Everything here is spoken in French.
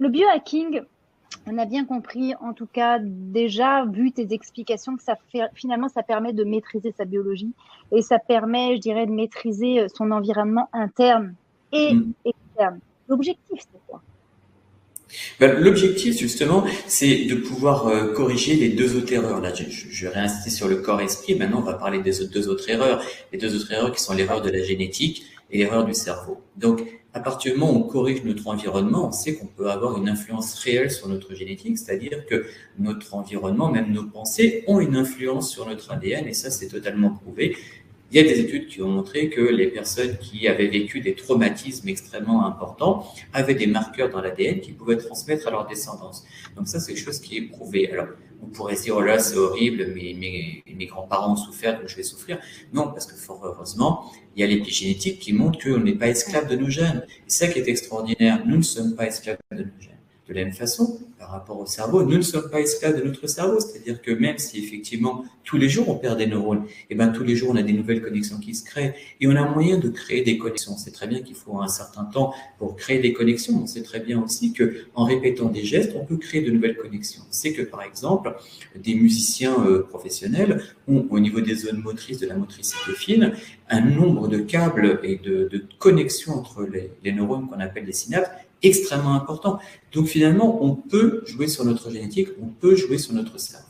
le biohacking, on a bien compris, en tout cas, déjà vu tes explications, que ça fait, finalement, ça permet de maîtriser sa biologie et ça permet, je dirais, de maîtriser son environnement interne et mm. externe. L'objectif, c'est L'objectif, justement, c'est de pouvoir euh, corriger les deux autres erreurs. Là, je, je vais réinsister sur le corps-esprit. Maintenant, on va parler des deux autres erreurs. Les deux autres erreurs qui sont l'erreur de la génétique et l'erreur du cerveau. Donc, à partir du moment où on corrige notre environnement, on sait qu'on peut avoir une influence réelle sur notre génétique, c'est-à-dire que notre environnement, même nos pensées, ont une influence sur notre ADN, et ça, c'est totalement prouvé. Il y a des études qui ont montré que les personnes qui avaient vécu des traumatismes extrêmement importants avaient des marqueurs dans l'ADN qui pouvaient transmettre à leur descendance. Donc ça, c'est quelque chose qui est prouvé. Alors, on pourrait se dire, oh là, c'est horrible, mes, mes, grands-parents ont souffert, donc je vais souffrir. Non, parce que fort heureusement, il y a l'épigénétique qui montre qu'on n'est pas esclave de nos gènes. Et ça qui est extraordinaire, nous ne sommes pas esclaves de nos gènes. De la même façon, par rapport au cerveau, nous ne sommes pas esclaves de notre cerveau. C'est-à-dire que même si effectivement tous les jours on perd des neurones, et eh ben tous les jours on a des nouvelles connexions qui se créent et on a moyen de créer des connexions. C'est très bien qu'il faut un certain temps pour créer des connexions. On sait très bien aussi que en répétant des gestes, on peut créer de nouvelles connexions. C'est que par exemple, des musiciens euh, professionnels ont au niveau des zones motrices de la motricité fine un nombre de câbles et de, connexions entre les, les neurones qu'on appelle les synapses extrêmement important. Donc finalement, on peut jouer sur notre génétique, on peut jouer sur notre cerveau.